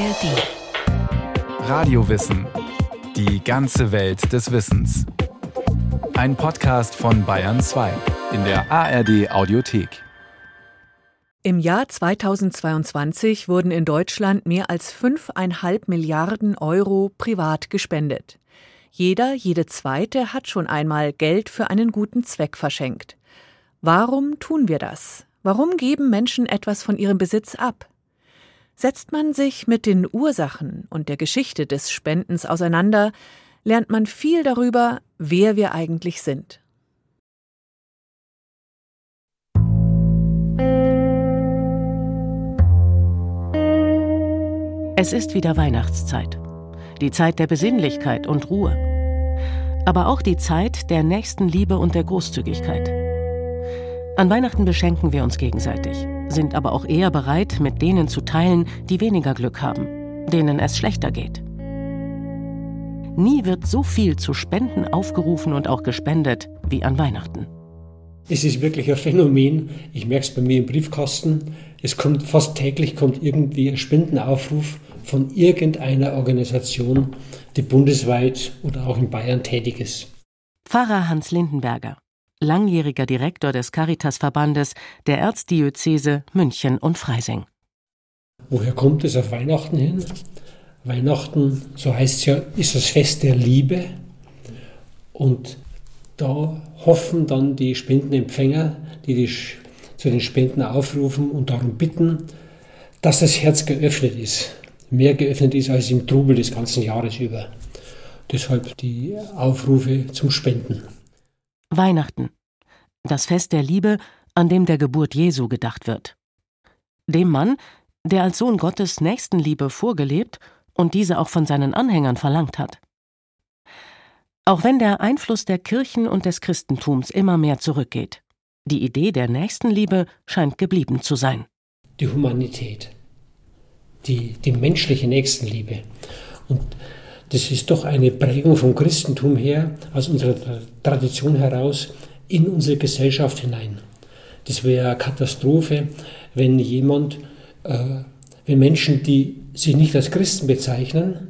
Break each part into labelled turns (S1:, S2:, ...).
S1: ARD. Radiowissen. Die ganze Welt des Wissens. Ein Podcast von Bayern 2 in der ARD Audiothek.
S2: Im Jahr 2022 wurden in Deutschland mehr als 5,5 Milliarden Euro privat gespendet. Jeder, jede zweite hat schon einmal Geld für einen guten Zweck verschenkt. Warum tun wir das? Warum geben Menschen etwas von ihrem Besitz ab? Setzt man sich mit den Ursachen und der Geschichte des Spendens auseinander, lernt man viel darüber, wer wir eigentlich sind.
S3: Es ist wieder Weihnachtszeit, die Zeit der Besinnlichkeit und Ruhe, aber auch die Zeit der nächsten Liebe und der Großzügigkeit. An Weihnachten beschenken wir uns gegenseitig, sind aber auch eher bereit, mit denen zu teilen, die weniger Glück haben, denen es schlechter geht. Nie wird so viel zu Spenden aufgerufen und auch gespendet wie an Weihnachten.
S4: Es ist wirklich ein Phänomen. Ich merke es bei mir im Briefkasten. Es kommt fast täglich kommt irgendwie ein Spendenaufruf von irgendeiner Organisation, die bundesweit oder auch in Bayern tätig ist.
S3: Pfarrer Hans Lindenberger langjähriger Direktor des Caritasverbandes der Erzdiözese München und Freising.
S4: Woher kommt es auf Weihnachten hin? Weihnachten, so heißt es ja, ist das Fest der Liebe. Und da hoffen dann die Spendenempfänger, die, die zu den Spenden aufrufen und darum bitten, dass das Herz geöffnet ist. Mehr geöffnet ist als im Trubel des ganzen Jahres über. Deshalb die Aufrufe zum Spenden.
S3: Weihnachten, das Fest der Liebe, an dem der Geburt Jesu gedacht wird. Dem Mann, der als Sohn Gottes Nächstenliebe vorgelebt und diese auch von seinen Anhängern verlangt hat. Auch wenn der Einfluss der Kirchen und des Christentums immer mehr zurückgeht, die Idee der Nächstenliebe scheint geblieben zu sein.
S4: Die Humanität, die, die menschliche Nächstenliebe. Und das ist doch eine Prägung vom Christentum her, aus unserer Tradition heraus, in unsere Gesellschaft hinein. Das wäre eine Katastrophe, wenn jemand, äh, wenn Menschen, die sich nicht als Christen bezeichnen,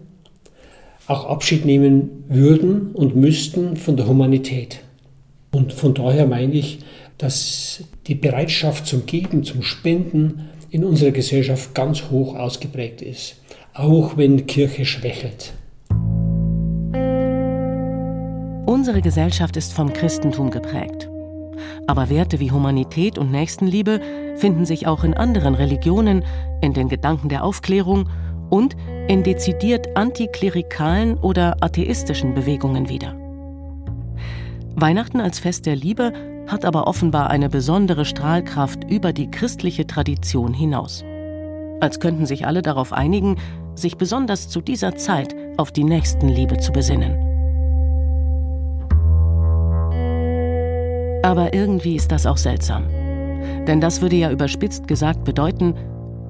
S4: auch Abschied nehmen würden und müssten von der Humanität. Und von daher meine ich, dass die Bereitschaft zum Geben, zum Spenden in unserer Gesellschaft ganz hoch ausgeprägt ist, auch wenn Kirche schwächelt.
S3: Unsere Gesellschaft ist vom Christentum geprägt. Aber Werte wie Humanität und Nächstenliebe finden sich auch in anderen Religionen, in den Gedanken der Aufklärung und in dezidiert antiklerikalen oder atheistischen Bewegungen wieder. Weihnachten als Fest der Liebe hat aber offenbar eine besondere Strahlkraft über die christliche Tradition hinaus. Als könnten sich alle darauf einigen, sich besonders zu dieser Zeit auf die Nächstenliebe zu besinnen. Aber irgendwie ist das auch seltsam. Denn das würde ja überspitzt gesagt bedeuten,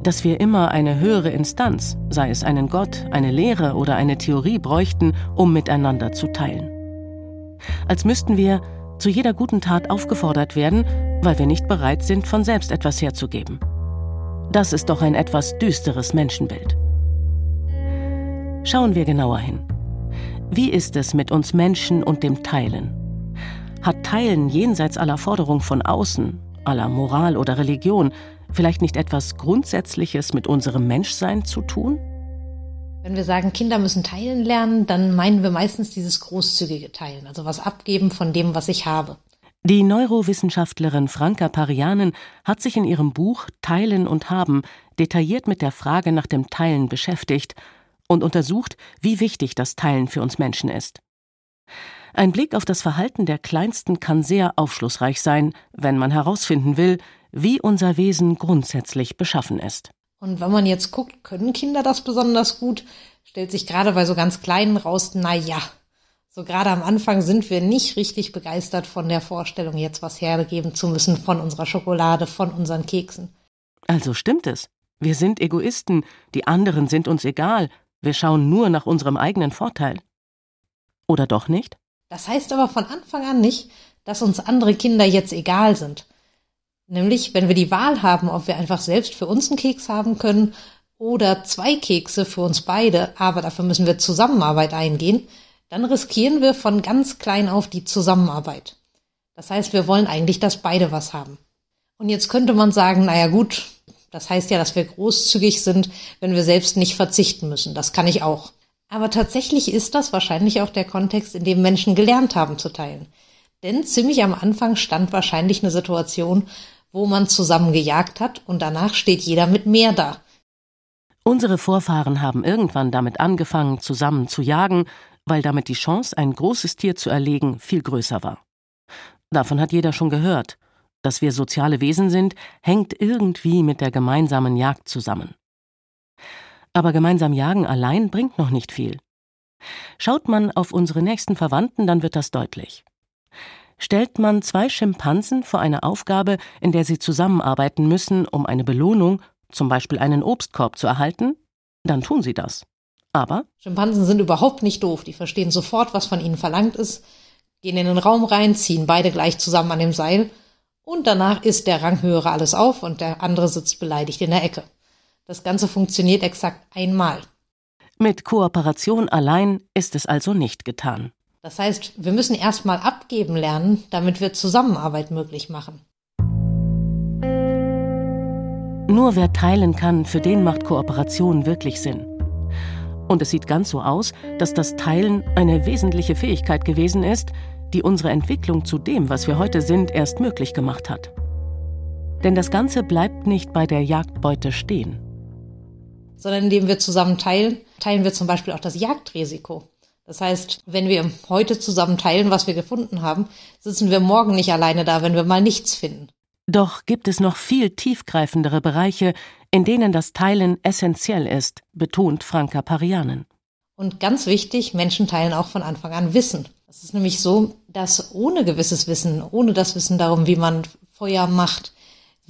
S3: dass wir immer eine höhere Instanz, sei es einen Gott, eine Lehre oder eine Theorie bräuchten, um miteinander zu teilen. Als müssten wir zu jeder guten Tat aufgefordert werden, weil wir nicht bereit sind, von selbst etwas herzugeben. Das ist doch ein etwas düsteres Menschenbild. Schauen wir genauer hin. Wie ist es mit uns Menschen und dem Teilen? Hat Teilen jenseits aller Forderung von außen, aller Moral oder Religion, vielleicht nicht etwas Grundsätzliches mit unserem Menschsein zu tun?
S5: Wenn wir sagen, Kinder müssen teilen lernen, dann meinen wir meistens dieses großzügige Teilen, also was abgeben von dem, was ich habe.
S3: Die Neurowissenschaftlerin Franka Parianen hat sich in ihrem Buch Teilen und Haben detailliert mit der Frage nach dem Teilen beschäftigt und untersucht, wie wichtig das Teilen für uns Menschen ist. Ein Blick auf das Verhalten der Kleinsten kann sehr aufschlussreich sein, wenn man herausfinden will, wie unser Wesen grundsätzlich beschaffen ist.
S5: Und wenn man jetzt guckt, können Kinder das besonders gut, stellt sich gerade bei so ganz Kleinen raus, na ja, so gerade am Anfang sind wir nicht richtig begeistert von der Vorstellung, jetzt was hergeben zu müssen von unserer Schokolade, von unseren Keksen.
S3: Also stimmt es. Wir sind Egoisten, die anderen sind uns egal, wir schauen nur nach unserem eigenen Vorteil. Oder doch nicht?
S5: Das heißt aber von Anfang an nicht, dass uns andere Kinder jetzt egal sind. Nämlich, wenn wir die Wahl haben, ob wir einfach selbst für uns einen Keks haben können oder zwei Kekse für uns beide, aber dafür müssen wir Zusammenarbeit eingehen, dann riskieren wir von ganz klein auf die Zusammenarbeit. Das heißt, wir wollen eigentlich, dass beide was haben. Und jetzt könnte man sagen, naja gut, das heißt ja, dass wir großzügig sind, wenn wir selbst nicht verzichten müssen. Das kann ich auch. Aber tatsächlich ist das wahrscheinlich auch der Kontext, in dem Menschen gelernt haben zu teilen. Denn ziemlich am Anfang stand wahrscheinlich eine Situation, wo man zusammen gejagt hat und danach steht jeder mit mehr da.
S3: Unsere Vorfahren haben irgendwann damit angefangen, zusammen zu jagen, weil damit die Chance, ein großes Tier zu erlegen, viel größer war. Davon hat jeder schon gehört. Dass wir soziale Wesen sind, hängt irgendwie mit der gemeinsamen Jagd zusammen. Aber gemeinsam jagen allein bringt noch nicht viel. Schaut man auf unsere nächsten Verwandten, dann wird das deutlich. Stellt man zwei Schimpansen vor eine Aufgabe, in der sie zusammenarbeiten müssen, um eine Belohnung, zum Beispiel einen Obstkorb, zu erhalten, dann tun sie das. Aber
S5: Schimpansen sind überhaupt nicht doof, die verstehen sofort, was von ihnen verlangt ist, gehen in den Raum rein, ziehen beide gleich zusammen an dem Seil und danach isst der Ranghöhere alles auf und der andere sitzt beleidigt in der Ecke. Das Ganze funktioniert exakt einmal.
S3: Mit Kooperation allein ist es also nicht getan.
S5: Das heißt, wir müssen erstmal abgeben lernen, damit wir Zusammenarbeit möglich machen.
S3: Nur wer teilen kann, für den macht Kooperation wirklich Sinn. Und es sieht ganz so aus, dass das Teilen eine wesentliche Fähigkeit gewesen ist, die unsere Entwicklung zu dem, was wir heute sind, erst möglich gemacht hat. Denn das Ganze bleibt nicht bei der Jagdbeute stehen.
S5: Sondern indem wir zusammen teilen, teilen wir zum Beispiel auch das Jagdrisiko. Das heißt, wenn wir heute zusammen teilen, was wir gefunden haben, sitzen wir morgen nicht alleine da, wenn wir mal nichts finden.
S3: Doch gibt es noch viel tiefgreifendere Bereiche, in denen das Teilen essentiell ist, betont Franka Parianen.
S5: Und ganz wichtig, Menschen teilen auch von Anfang an Wissen. Es ist nämlich so, dass ohne gewisses Wissen, ohne das Wissen darum, wie man Feuer macht,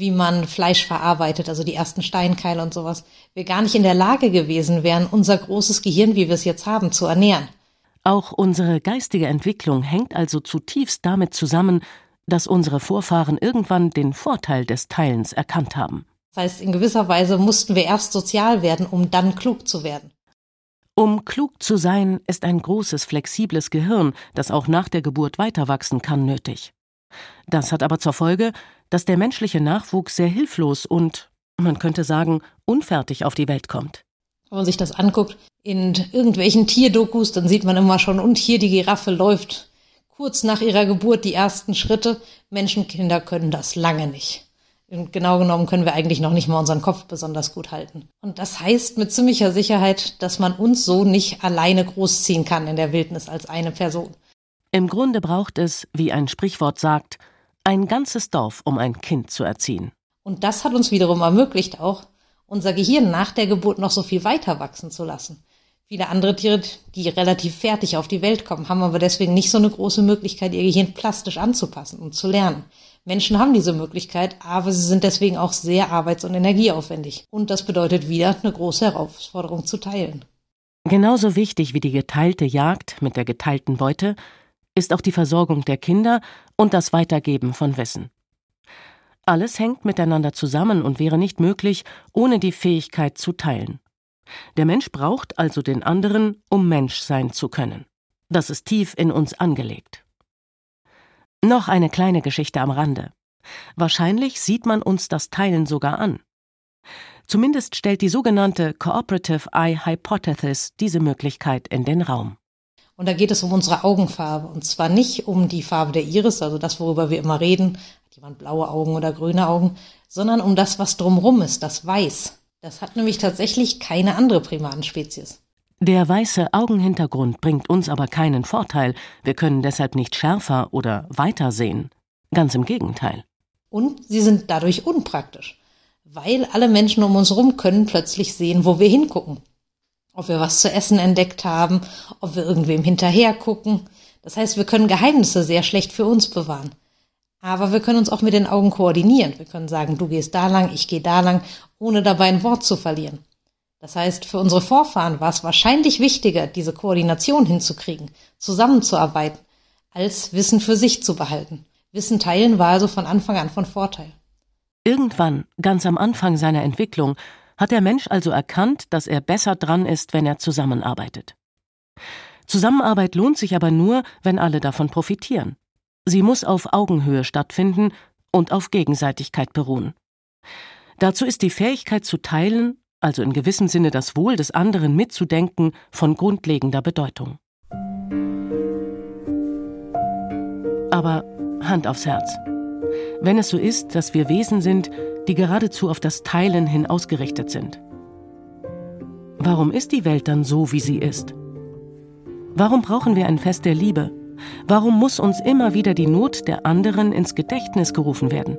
S5: wie man Fleisch verarbeitet, also die ersten Steinkeile und sowas, wir gar nicht in der Lage gewesen wären, unser großes Gehirn, wie wir es jetzt haben, zu ernähren.
S3: Auch unsere geistige Entwicklung hängt also zutiefst damit zusammen, dass unsere Vorfahren irgendwann den Vorteil des Teilens erkannt haben.
S5: Das heißt, in gewisser Weise mussten wir erst sozial werden, um dann klug zu werden.
S3: Um klug zu sein, ist ein großes, flexibles Gehirn, das auch nach der Geburt weiter wachsen kann, nötig. Das hat aber zur Folge, dass der menschliche Nachwuchs sehr hilflos und, man könnte sagen, unfertig auf die Welt kommt.
S5: Wenn man sich das anguckt, in irgendwelchen Tierdokus, dann sieht man immer schon, und hier die Giraffe läuft kurz nach ihrer Geburt die ersten Schritte. Menschenkinder können das lange nicht. Und genau genommen können wir eigentlich noch nicht mal unseren Kopf besonders gut halten. Und das heißt mit ziemlicher Sicherheit, dass man uns so nicht alleine großziehen kann in der Wildnis als eine Person.
S3: Im Grunde braucht es, wie ein Sprichwort sagt, ein ganzes Dorf, um ein Kind zu erziehen.
S5: Und das hat uns wiederum ermöglicht auch, unser Gehirn nach der Geburt noch so viel weiter wachsen zu lassen. Viele andere Tiere, die relativ fertig auf die Welt kommen, haben aber deswegen nicht so eine große Möglichkeit, ihr Gehirn plastisch anzupassen und zu lernen. Menschen haben diese Möglichkeit, aber sie sind deswegen auch sehr arbeits- und energieaufwendig. Und das bedeutet wieder eine große Herausforderung zu teilen.
S3: Genauso wichtig wie die geteilte Jagd mit der geteilten Beute ist auch die Versorgung der Kinder und das Weitergeben von Wissen. Alles hängt miteinander zusammen und wäre nicht möglich ohne die Fähigkeit zu teilen. Der Mensch braucht also den anderen, um Mensch sein zu können. Das ist tief in uns angelegt. Noch eine kleine Geschichte am Rande. Wahrscheinlich sieht man uns das Teilen sogar an. Zumindest stellt die sogenannte Cooperative Eye Hypothesis diese Möglichkeit in den Raum.
S5: Und da geht es um unsere Augenfarbe. Und zwar nicht um die Farbe der Iris, also das, worüber wir immer reden, hat jemand blaue Augen oder grüne Augen, sondern um das, was drumrum ist, das Weiß. Das hat nämlich tatsächlich keine andere Primatenspezies.
S3: Der weiße Augenhintergrund bringt uns aber keinen Vorteil. Wir können deshalb nicht schärfer oder weiter sehen. Ganz im Gegenteil.
S5: Und sie sind dadurch unpraktisch, weil alle Menschen um uns herum können plötzlich sehen, wo wir hingucken. Ob wir was zu essen entdeckt haben, ob wir irgendwem hinterher gucken. Das heißt, wir können Geheimnisse sehr schlecht für uns bewahren. Aber wir können uns auch mit den Augen koordinieren. Wir können sagen, du gehst da lang, ich gehe da lang, ohne dabei ein Wort zu verlieren. Das heißt, für unsere Vorfahren war es wahrscheinlich wichtiger, diese Koordination hinzukriegen, zusammenzuarbeiten, als Wissen für sich zu behalten. Wissen teilen war also von Anfang an von Vorteil.
S3: Irgendwann, ganz am Anfang seiner Entwicklung, Hat der Mensch also erkannt, dass er besser dran ist, wenn er zusammenarbeitet. Zusammenarbeit lohnt sich aber nur, wenn alle davon profitieren. Sie muss auf Augenhöhe stattfinden und auf Gegenseitigkeit beruhen. Dazu ist die Fähigkeit zu teilen, also in gewissem Sinne das Wohl des anderen mitzudenken, von grundlegender Bedeutung. Aber Hand aufs Herz. Wenn es so ist, dass wir Wesen sind, die geradezu auf das Teilen hin ausgerichtet sind. Warum ist die Welt dann so, wie sie ist? Warum brauchen wir ein Fest der Liebe? Warum muss uns immer wieder die Not der anderen ins Gedächtnis gerufen werden?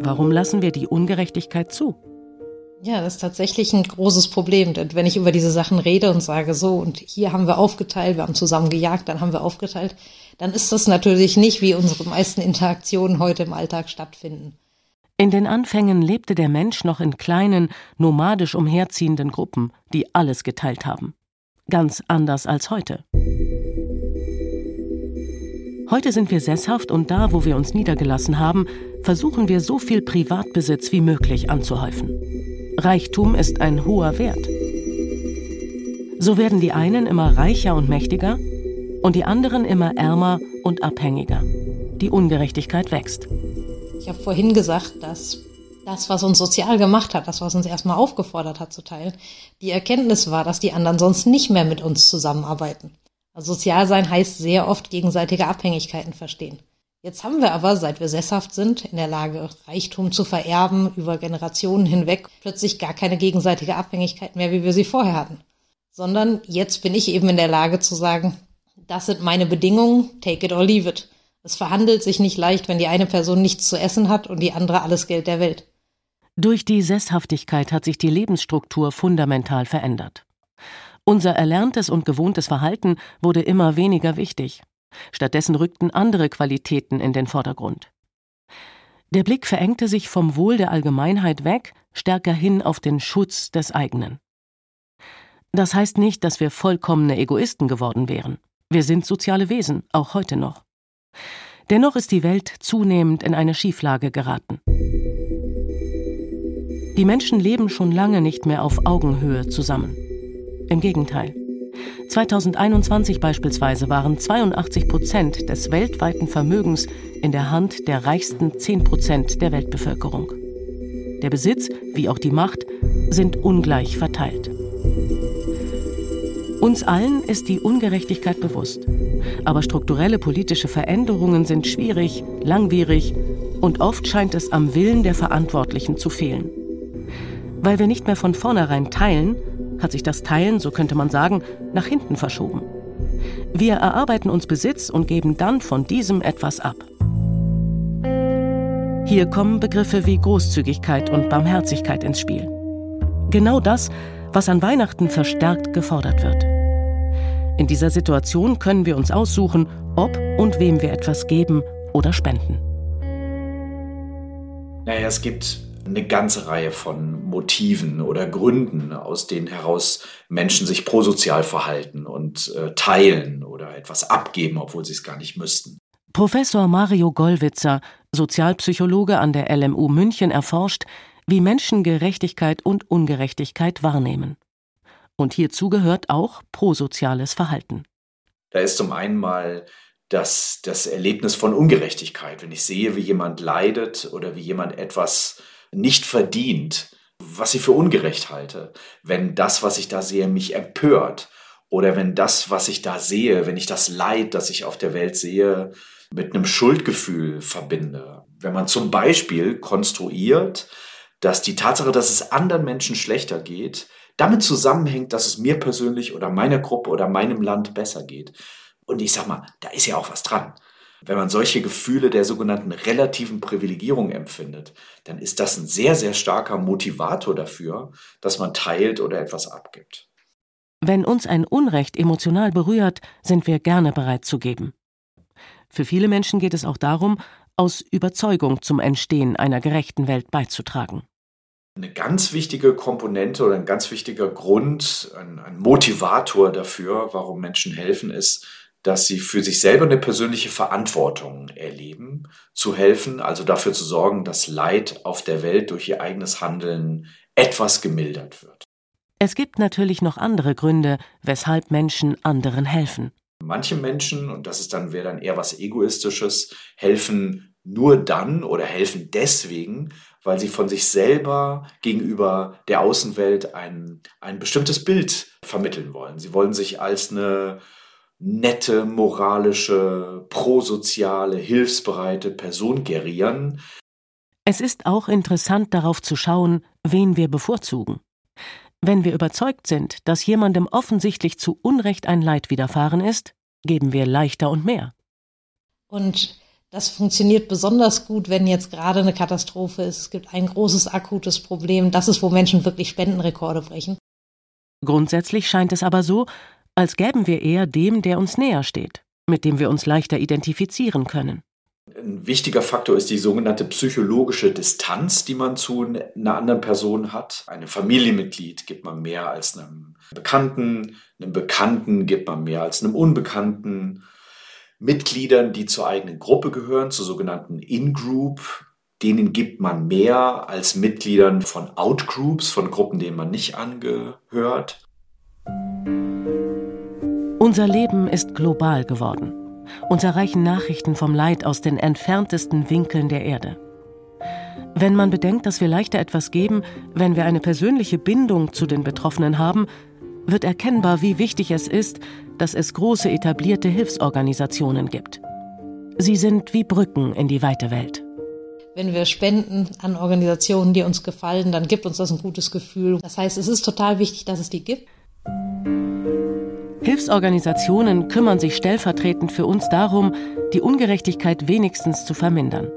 S3: Warum lassen wir die Ungerechtigkeit zu?
S5: Ja, das ist tatsächlich ein großes Problem. Denn wenn ich über diese Sachen rede und sage so, und hier haben wir aufgeteilt, wir haben zusammen gejagt, dann haben wir aufgeteilt, dann ist das natürlich nicht, wie unsere meisten Interaktionen heute im Alltag stattfinden.
S3: In den Anfängen lebte der Mensch noch in kleinen, nomadisch umherziehenden Gruppen, die alles geteilt haben. Ganz anders als heute. Heute sind wir sesshaft und da, wo wir uns niedergelassen haben, versuchen wir so viel Privatbesitz wie möglich anzuhäufen. Reichtum ist ein hoher Wert. So werden die einen immer reicher und mächtiger und die anderen immer ärmer und abhängiger. Die Ungerechtigkeit wächst.
S5: Ich habe vorhin gesagt, dass das, was uns sozial gemacht hat, das, was uns erstmal aufgefordert hat zu teilen, die Erkenntnis war, dass die anderen sonst nicht mehr mit uns zusammenarbeiten. Also sozial sein heißt sehr oft gegenseitige Abhängigkeiten verstehen. Jetzt haben wir aber, seit wir sesshaft sind, in der Lage, Reichtum zu vererben über Generationen hinweg, plötzlich gar keine gegenseitige Abhängigkeit mehr, wie wir sie vorher hatten. Sondern jetzt bin ich eben in der Lage zu sagen, das sind meine Bedingungen, take it or leave it. Es verhandelt sich nicht leicht, wenn die eine Person nichts zu essen hat und die andere alles Geld der Welt.
S3: Durch die Sesshaftigkeit hat sich die Lebensstruktur fundamental verändert. Unser erlerntes und gewohntes Verhalten wurde immer weniger wichtig. Stattdessen rückten andere Qualitäten in den Vordergrund. Der Blick verengte sich vom Wohl der Allgemeinheit weg, stärker hin auf den Schutz des eigenen. Das heißt nicht, dass wir vollkommene Egoisten geworden wären. Wir sind soziale Wesen, auch heute noch. Dennoch ist die Welt zunehmend in eine Schieflage geraten. Die Menschen leben schon lange nicht mehr auf Augenhöhe zusammen. Im Gegenteil. 2021 beispielsweise waren 82 Prozent des weltweiten Vermögens in der Hand der reichsten 10 Prozent der Weltbevölkerung. Der Besitz wie auch die Macht sind ungleich verteilt. Uns allen ist die Ungerechtigkeit bewusst. Aber strukturelle politische Veränderungen sind schwierig, langwierig und oft scheint es am Willen der Verantwortlichen zu fehlen. Weil wir nicht mehr von vornherein teilen, hat sich das Teilen, so könnte man sagen, nach hinten verschoben. Wir erarbeiten uns Besitz und geben dann von diesem etwas ab. Hier kommen Begriffe wie Großzügigkeit und Barmherzigkeit ins Spiel. Genau das, was an Weihnachten verstärkt gefordert wird. In dieser Situation können wir uns aussuchen, ob und wem wir etwas geben oder spenden.
S6: Naja, es gibt eine ganze Reihe von Motiven oder Gründen, aus denen heraus Menschen sich prosozial verhalten und äh, teilen oder etwas abgeben, obwohl sie es gar nicht müssten.
S3: Professor Mario Gollwitzer, Sozialpsychologe an der LMU München, erforscht, wie Menschen Gerechtigkeit und Ungerechtigkeit wahrnehmen. Und hierzu gehört auch prosoziales Verhalten.
S6: Da ist zum einen mal das, das Erlebnis von Ungerechtigkeit. Wenn ich sehe, wie jemand leidet oder wie jemand etwas nicht verdient, was ich für ungerecht halte, wenn das, was ich da sehe, mich empört oder wenn das, was ich da sehe, wenn ich das Leid, das ich auf der Welt sehe, mit einem Schuldgefühl verbinde. Wenn man zum Beispiel konstruiert, dass die Tatsache, dass es anderen Menschen schlechter geht, damit zusammenhängt, dass es mir persönlich oder meiner Gruppe oder meinem Land besser geht. Und ich sag mal, da ist ja auch was dran. Wenn man solche Gefühle der sogenannten relativen Privilegierung empfindet, dann ist das ein sehr, sehr starker Motivator dafür, dass man teilt oder etwas abgibt.
S3: Wenn uns ein Unrecht emotional berührt, sind wir gerne bereit zu geben. Für viele Menschen geht es auch darum, aus Überzeugung zum Entstehen einer gerechten Welt beizutragen.
S6: Eine ganz wichtige Komponente oder ein ganz wichtiger Grund, ein, ein Motivator dafür, warum Menschen helfen, ist, dass sie für sich selber eine persönliche Verantwortung erleben, zu helfen, also dafür zu sorgen, dass Leid auf der Welt durch ihr eigenes Handeln etwas gemildert wird.
S3: Es gibt natürlich noch andere Gründe, weshalb Menschen anderen helfen.
S6: Manche Menschen, und das ist dann, wäre dann eher was Egoistisches, helfen nur dann oder helfen deswegen, weil sie von sich selber gegenüber der Außenwelt ein, ein bestimmtes Bild vermitteln wollen. Sie wollen sich als eine nette, moralische, prosoziale, hilfsbereite Person gerieren.
S3: Es ist auch interessant darauf zu schauen, wen wir bevorzugen. Wenn wir überzeugt sind, dass jemandem offensichtlich zu Unrecht ein Leid widerfahren ist, geben wir leichter und mehr.
S5: Und das funktioniert besonders gut, wenn jetzt gerade eine Katastrophe ist. Es gibt ein großes akutes Problem. Das ist, wo Menschen wirklich Spendenrekorde brechen.
S3: Grundsätzlich scheint es aber so, als gäben wir eher dem, der uns näher steht, mit dem wir uns leichter identifizieren können.
S6: Ein wichtiger Faktor ist die sogenannte psychologische Distanz, die man zu einer anderen Person hat. Einem Familienmitglied gibt man mehr als einem Bekannten, einem Bekannten gibt man mehr als einem Unbekannten. Mitgliedern, die zur eigenen Gruppe gehören, zur sogenannten In-Group, denen gibt man mehr als Mitgliedern von Out-Groups, von Gruppen, denen man nicht angehört.
S3: Unser Leben ist global geworden. Uns erreichen Nachrichten vom Leid aus den entferntesten Winkeln der Erde. Wenn man bedenkt, dass wir leichter etwas geben, wenn wir eine persönliche Bindung zu den Betroffenen haben, wird erkennbar, wie wichtig es ist, dass es große etablierte Hilfsorganisationen gibt. Sie sind wie Brücken in die weite Welt.
S5: Wenn wir spenden an Organisationen, die uns gefallen, dann gibt uns das ein gutes Gefühl. Das heißt, es ist total wichtig, dass es die gibt.
S3: Hilfsorganisationen kümmern sich stellvertretend für uns darum, die Ungerechtigkeit wenigstens zu vermindern.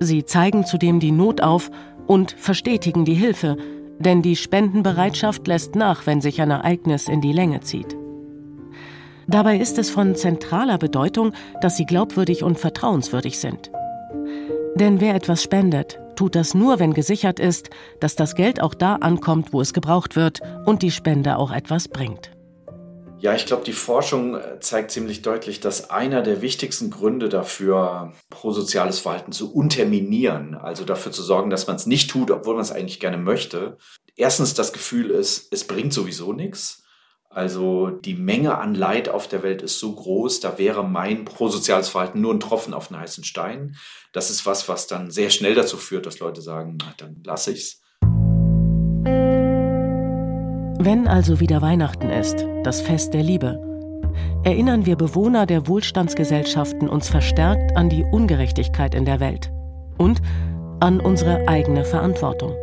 S3: Sie zeigen zudem die Not auf und verstetigen die Hilfe, denn die Spendenbereitschaft lässt nach, wenn sich ein Ereignis in die Länge zieht. Dabei ist es von zentraler Bedeutung, dass sie glaubwürdig und vertrauenswürdig sind. Denn wer etwas spendet, tut das nur, wenn gesichert ist, dass das Geld auch da ankommt, wo es gebraucht wird und die Spende auch etwas bringt.
S6: Ja, ich glaube, die Forschung äh, zeigt ziemlich deutlich, dass einer der wichtigsten Gründe dafür, prosoziales Verhalten zu unterminieren, also dafür zu sorgen, dass man es nicht tut, obwohl man es eigentlich gerne möchte, erstens das Gefühl ist, es bringt sowieso nichts. Also die Menge an Leid auf der Welt ist so groß, da wäre mein prosoziales Verhalten nur ein Tropfen auf einen heißen Stein. Das ist was, was dann sehr schnell dazu führt, dass Leute sagen, na, dann lasse ich's.
S3: Wenn also wieder Weihnachten ist, das Fest der Liebe, erinnern wir Bewohner der Wohlstandsgesellschaften uns verstärkt an die Ungerechtigkeit in der Welt und an unsere eigene Verantwortung.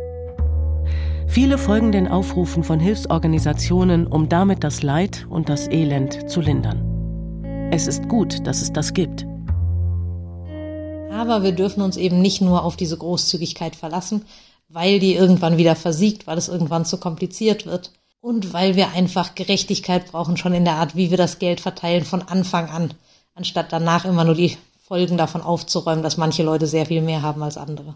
S3: Viele folgen den Aufrufen von Hilfsorganisationen, um damit das Leid und das Elend zu lindern. Es ist gut, dass es das gibt.
S5: Aber wir dürfen uns eben nicht nur auf diese Großzügigkeit verlassen, weil die irgendwann wieder versiegt, weil es irgendwann zu kompliziert wird und weil wir einfach Gerechtigkeit brauchen, schon in der Art, wie wir das Geld verteilen von Anfang an, anstatt danach immer nur die Folgen davon aufzuräumen, dass manche Leute sehr viel mehr haben als andere.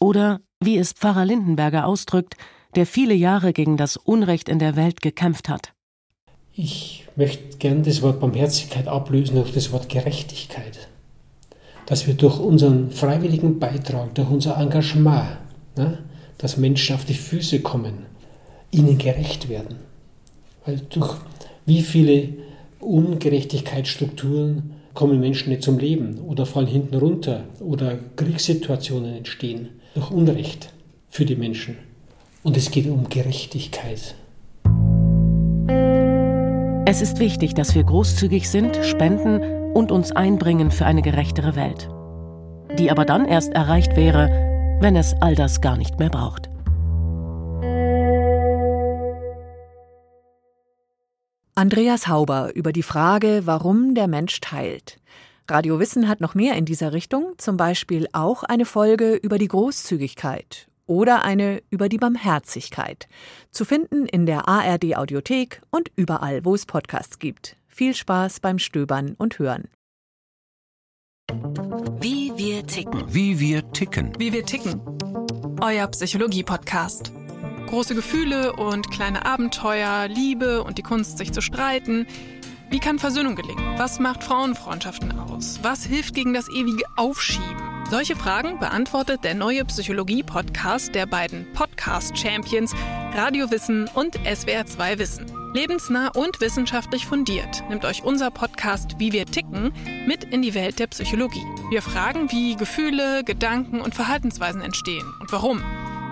S3: Oder, wie es Pfarrer Lindenberger ausdrückt, der viele Jahre gegen das Unrecht in der Welt gekämpft hat.
S4: Ich möchte gern das Wort Barmherzigkeit ablösen durch das Wort Gerechtigkeit. Dass wir durch unseren freiwilligen Beitrag, durch unser Engagement, ne, dass Menschen auf die Füße kommen, ihnen gerecht werden. Weil durch wie viele Ungerechtigkeitsstrukturen kommen Menschen nicht zum Leben oder fallen hinten runter oder Kriegssituationen entstehen durch Unrecht für die Menschen. Und es geht um Gerechtigkeit.
S3: Es ist wichtig, dass wir großzügig sind, spenden und uns einbringen für eine gerechtere Welt, die aber dann erst erreicht wäre, wenn es all das gar nicht mehr braucht.
S2: Andreas Hauber über die Frage, warum der Mensch teilt. Radio Wissen hat noch mehr in dieser Richtung, zum Beispiel auch eine Folge über die Großzügigkeit oder eine über die Barmherzigkeit. Zu finden in der ARD Audiothek und überall, wo es Podcasts gibt. Viel Spaß beim Stöbern und Hören.
S7: Wie wir ticken.
S1: Wie wir ticken.
S8: Wie wir ticken. Euer Psychologie-Podcast. Große Gefühle und kleine Abenteuer, Liebe und die Kunst, sich zu streiten. Wie kann Versöhnung gelingen? Was macht Frauenfreundschaften aus? Was hilft gegen das ewige Aufschieben? Solche Fragen beantwortet der neue Psychologie-Podcast der beiden Podcast-Champions Radio Wissen und SWR2 Wissen. Lebensnah und wissenschaftlich fundiert nimmt euch unser Podcast Wie wir ticken mit in die Welt der Psychologie. Wir fragen, wie Gefühle, Gedanken und Verhaltensweisen entstehen und warum.